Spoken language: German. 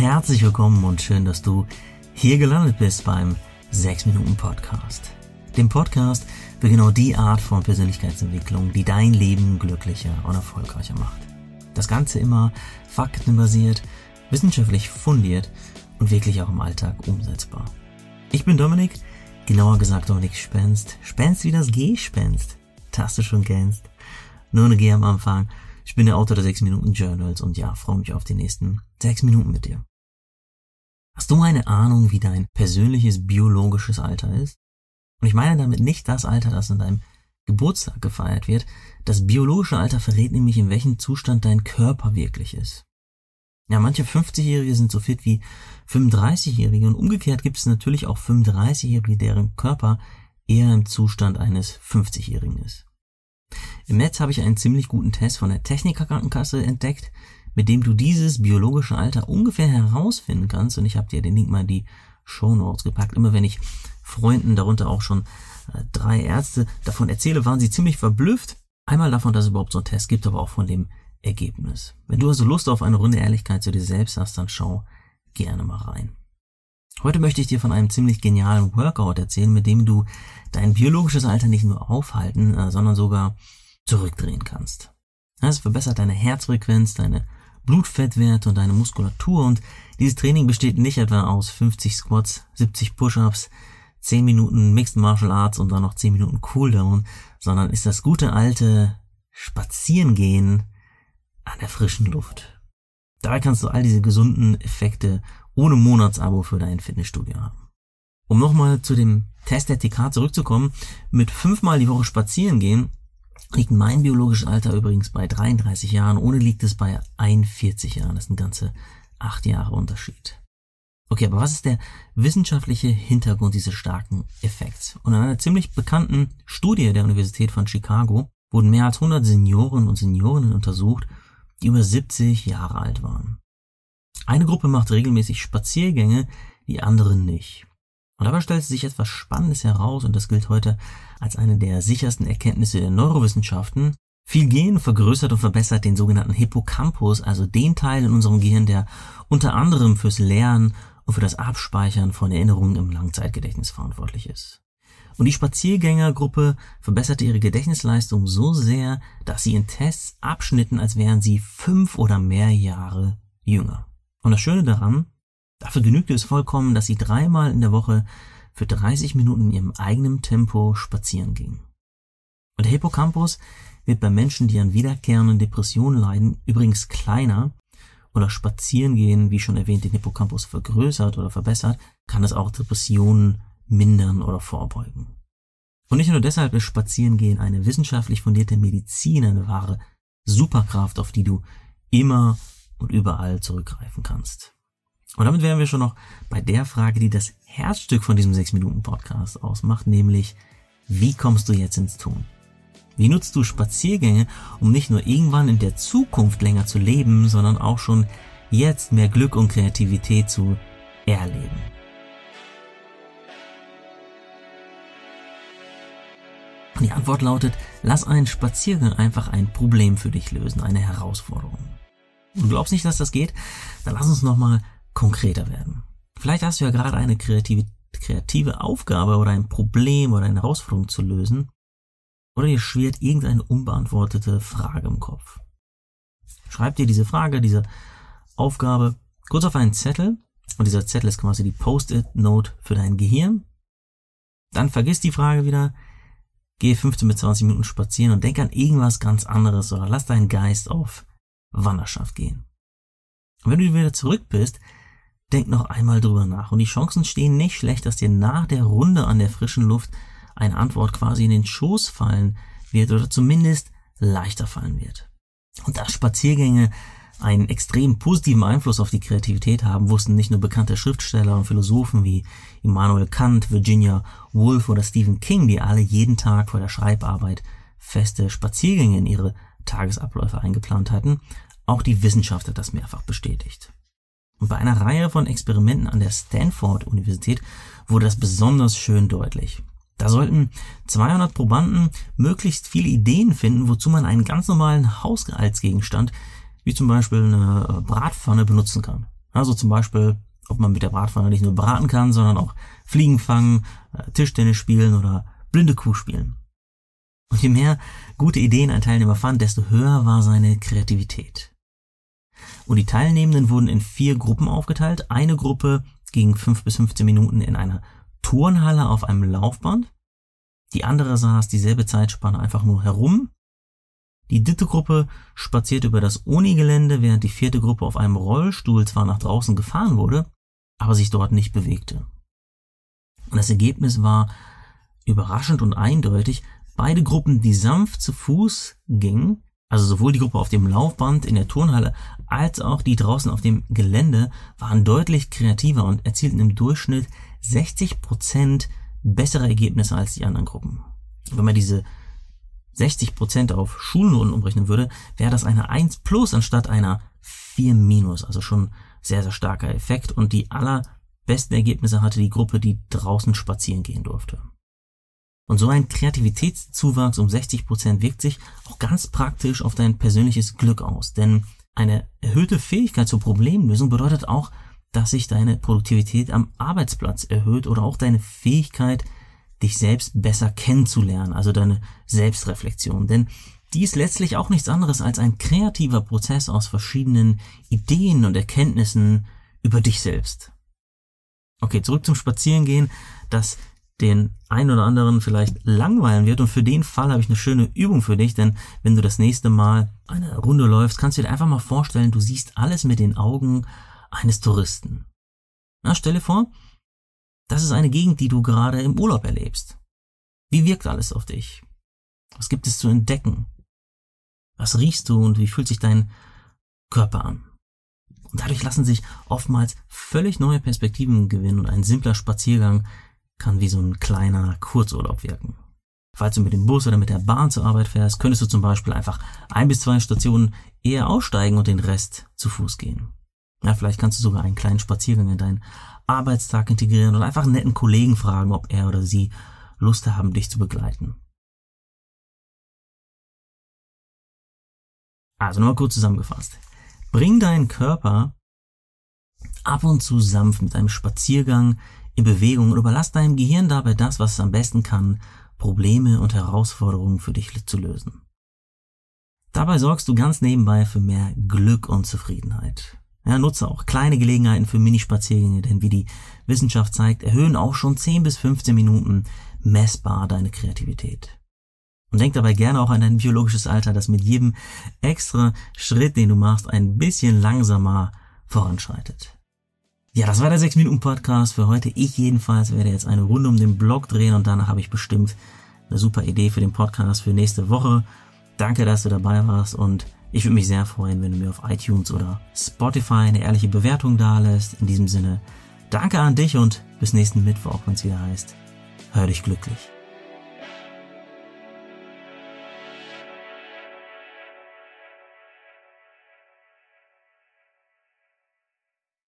herzlich willkommen und schön, dass du hier gelandet bist beim 6 Minuten Podcast. Dem Podcast für genau die Art von Persönlichkeitsentwicklung, die dein Leben glücklicher und erfolgreicher macht. Das Ganze immer faktenbasiert, wissenschaftlich fundiert und wirklich auch im Alltag umsetzbar. Ich bin Dominik, genauer gesagt Dominik Spenst. Spenst wie das Gespenst. Das du schon kennst. Nur eine G am Anfang. Ich bin der Autor der 6 Minuten Journals und ja, freue mich auf die nächsten 6 Minuten mit dir. Hast du eine Ahnung, wie dein persönliches biologisches Alter ist? Und ich meine damit nicht das Alter, das an deinem Geburtstag gefeiert wird. Das biologische Alter verrät nämlich, in welchem Zustand dein Körper wirklich ist. Ja, manche 50-Jährige sind so fit wie 35-Jährige und umgekehrt gibt es natürlich auch 35-Jährige, deren Körper eher im Zustand eines 50-Jährigen ist. Im Netz habe ich einen ziemlich guten Test von der Technikerkrankenkasse entdeckt, mit dem du dieses biologische Alter ungefähr herausfinden kannst und ich habe dir den Link mal in die Show Notes gepackt. Immer wenn ich Freunden, darunter auch schon äh, drei Ärzte, davon erzähle, waren sie ziemlich verblüfft. Einmal davon, dass es überhaupt so einen Test gibt, aber auch von dem Ergebnis. Wenn du also Lust auf eine Runde Ehrlichkeit zu dir selbst hast, dann schau gerne mal rein. Heute möchte ich dir von einem ziemlich genialen Workout erzählen, mit dem du dein biologisches Alter nicht nur aufhalten, äh, sondern sogar zurückdrehen kannst. Es verbessert deine Herzfrequenz, deine Blutfettwerte und deine Muskulatur und dieses Training besteht nicht etwa aus 50 Squats, 70 Push-ups, 10 Minuten Mixed Martial Arts und dann noch 10 Minuten Cooldown, sondern ist das gute alte Spazierengehen an der frischen Luft. Dabei kannst du all diese gesunden Effekte ohne Monatsabo für dein Fitnessstudio haben. Um nochmal zu dem Test der TK zurückzukommen, mit fünfmal die Woche spazieren gehen liegt mein biologisches Alter übrigens bei 33 Jahren, ohne liegt es bei 41 Jahren. Das ist ein ganze acht Jahre Unterschied. Okay, aber was ist der wissenschaftliche Hintergrund dieses starken Effekts? Und in einer ziemlich bekannten Studie der Universität von Chicago wurden mehr als 100 Senioren und Seniorinnen untersucht, die über 70 Jahre alt waren. Eine Gruppe macht regelmäßig Spaziergänge, die andere nicht. Und dabei stellt sich etwas Spannendes heraus und das gilt heute als eine der sichersten Erkenntnisse der Neurowissenschaften. Viel Gehen vergrößert und verbessert den sogenannten Hippocampus, also den Teil in unserem Gehirn, der unter anderem fürs Lernen und für das Abspeichern von Erinnerungen im Langzeitgedächtnis verantwortlich ist. Und die Spaziergängergruppe verbesserte ihre Gedächtnisleistung so sehr, dass sie in Tests abschnitten, als wären sie fünf oder mehr Jahre jünger. Und das Schöne daran, dafür genügte es vollkommen, dass sie dreimal in der Woche für 30 Minuten in ihrem eigenen Tempo spazieren gingen. Und der Hippocampus wird bei Menschen, die an wiederkehrenden Depressionen leiden, übrigens kleiner oder Spazierengehen, wie schon erwähnt, den Hippocampus vergrößert oder verbessert, kann es auch Depressionen mindern oder vorbeugen. Und nicht nur deshalb ist Spazierengehen eine wissenschaftlich fundierte Medizin, eine wahre Superkraft, auf die du immer und überall zurückgreifen kannst. Und damit wären wir schon noch bei der Frage, die das Herzstück von diesem 6-Minuten-Podcast ausmacht, nämlich, wie kommst du jetzt ins Tun? Wie nutzt du Spaziergänge, um nicht nur irgendwann in der Zukunft länger zu leben, sondern auch schon jetzt mehr Glück und Kreativität zu erleben? Die Antwort lautet, lass einen Spaziergang einfach ein Problem für dich lösen, eine Herausforderung. Du glaubst nicht, dass das geht? Dann lass uns nochmal konkreter werden. Vielleicht hast du ja gerade eine kreative, kreative Aufgabe oder ein Problem oder eine Herausforderung zu lösen. Oder dir schwirrt irgendeine unbeantwortete Frage im Kopf. Schreib dir diese Frage, diese Aufgabe kurz auf einen Zettel. Und dieser Zettel ist quasi die Post-it-Note für dein Gehirn. Dann vergiss die Frage wieder. Geh 15 bis 20 Minuten spazieren und denk an irgendwas ganz anderes oder lass deinen Geist auf Wanderschaft gehen. Und wenn du wieder zurück bist, denk noch einmal drüber nach. Und die Chancen stehen nicht schlecht, dass dir nach der Runde an der frischen Luft eine Antwort quasi in den Schoß fallen wird oder zumindest leichter fallen wird. Und dass Spaziergänge einen extrem positiven Einfluss auf die Kreativität haben, wussten nicht nur bekannte Schriftsteller und Philosophen wie Immanuel Kant, Virginia Woolf oder Stephen King, die alle jeden Tag vor der Schreibarbeit feste Spaziergänge in ihre Tagesabläufe eingeplant hatten. Auch die Wissenschaft hat das mehrfach bestätigt. Und bei einer Reihe von Experimenten an der Stanford Universität wurde das besonders schön deutlich. Da sollten 200 Probanden möglichst viele Ideen finden, wozu man einen ganz normalen Hausgehaltsgegenstand, wie zum Beispiel eine Bratpfanne, benutzen kann. Also zum Beispiel, ob man mit der Bratpfanne nicht nur braten kann, sondern auch Fliegen fangen, äh, Tischtennis spielen oder blinde Kuh spielen. Und je mehr gute Ideen ein Teilnehmer fand, desto höher war seine Kreativität. Und die Teilnehmenden wurden in vier Gruppen aufgeteilt. Eine Gruppe ging fünf bis 15 Minuten in einer Turnhalle auf einem Laufband. Die andere saß dieselbe Zeitspanne einfach nur herum. Die dritte Gruppe spazierte über das Unigelände, während die vierte Gruppe auf einem Rollstuhl zwar nach draußen gefahren wurde, aber sich dort nicht bewegte. Und das Ergebnis war überraschend und eindeutig. Beide Gruppen, die sanft zu Fuß gingen, also sowohl die Gruppe auf dem Laufband in der Turnhalle als auch die draußen auf dem Gelände, waren deutlich kreativer und erzielten im Durchschnitt 60 Prozent bessere Ergebnisse als die anderen Gruppen. Wenn man diese 60 Prozent auf Schulnoten umrechnen würde, wäre das eine 1 plus anstatt einer 4 minus, also schon sehr, sehr starker Effekt und die allerbesten Ergebnisse hatte die Gruppe, die draußen spazieren gehen durfte. Und so ein Kreativitätszuwachs um 60 Prozent wirkt sich auch ganz praktisch auf dein persönliches Glück aus, denn eine erhöhte Fähigkeit zur Problemlösung bedeutet auch, dass sich deine Produktivität am Arbeitsplatz erhöht oder auch deine Fähigkeit, dich selbst besser kennenzulernen, also deine Selbstreflexion. Denn die ist letztlich auch nichts anderes als ein kreativer Prozess aus verschiedenen Ideen und Erkenntnissen über dich selbst. Okay, zurück zum Spazierengehen, das den einen oder anderen vielleicht langweilen wird und für den Fall habe ich eine schöne Übung für dich, denn wenn du das nächste Mal eine Runde läufst, kannst du dir einfach mal vorstellen, du siehst alles mit den Augen eines Touristen. Na, stell dir vor, das ist eine Gegend, die du gerade im Urlaub erlebst. Wie wirkt alles auf dich? Was gibt es zu entdecken? Was riechst du und wie fühlt sich dein Körper an? Und dadurch lassen sich oftmals völlig neue Perspektiven gewinnen und ein simpler Spaziergang kann wie so ein kleiner Kurzurlaub wirken. Falls du mit dem Bus oder mit der Bahn zur Arbeit fährst, könntest du zum Beispiel einfach ein bis zwei Stationen eher aussteigen und den Rest zu Fuß gehen. Ja, vielleicht kannst du sogar einen kleinen Spaziergang in deinen Arbeitstag integrieren und einfach einen netten Kollegen fragen, ob er oder sie Lust haben, dich zu begleiten. Also nochmal kurz zusammengefasst. Bring deinen Körper ab und zu sanft mit einem Spaziergang in Bewegung und überlass deinem Gehirn dabei das, was es am besten kann, Probleme und Herausforderungen für dich zu lösen. Dabei sorgst du ganz nebenbei für mehr Glück und Zufriedenheit. Ja, nutze auch kleine Gelegenheiten für Minispaziergänge, denn wie die Wissenschaft zeigt, erhöhen auch schon 10 bis 15 Minuten messbar deine Kreativität. Und denk dabei gerne auch an dein biologisches Alter, das mit jedem extra Schritt, den du machst, ein bisschen langsamer voranschreitet. Ja, das war der 6-Minuten-Podcast für heute. Ich jedenfalls werde jetzt eine Runde um den Blog drehen und danach habe ich bestimmt eine super Idee für den Podcast für nächste Woche. Danke, dass du dabei warst und ich würde mich sehr freuen, wenn du mir auf iTunes oder Spotify eine ehrliche Bewertung dalässt. In diesem Sinne, danke an dich und bis nächsten Mittwoch, wenn es wieder heißt, hör dich glücklich.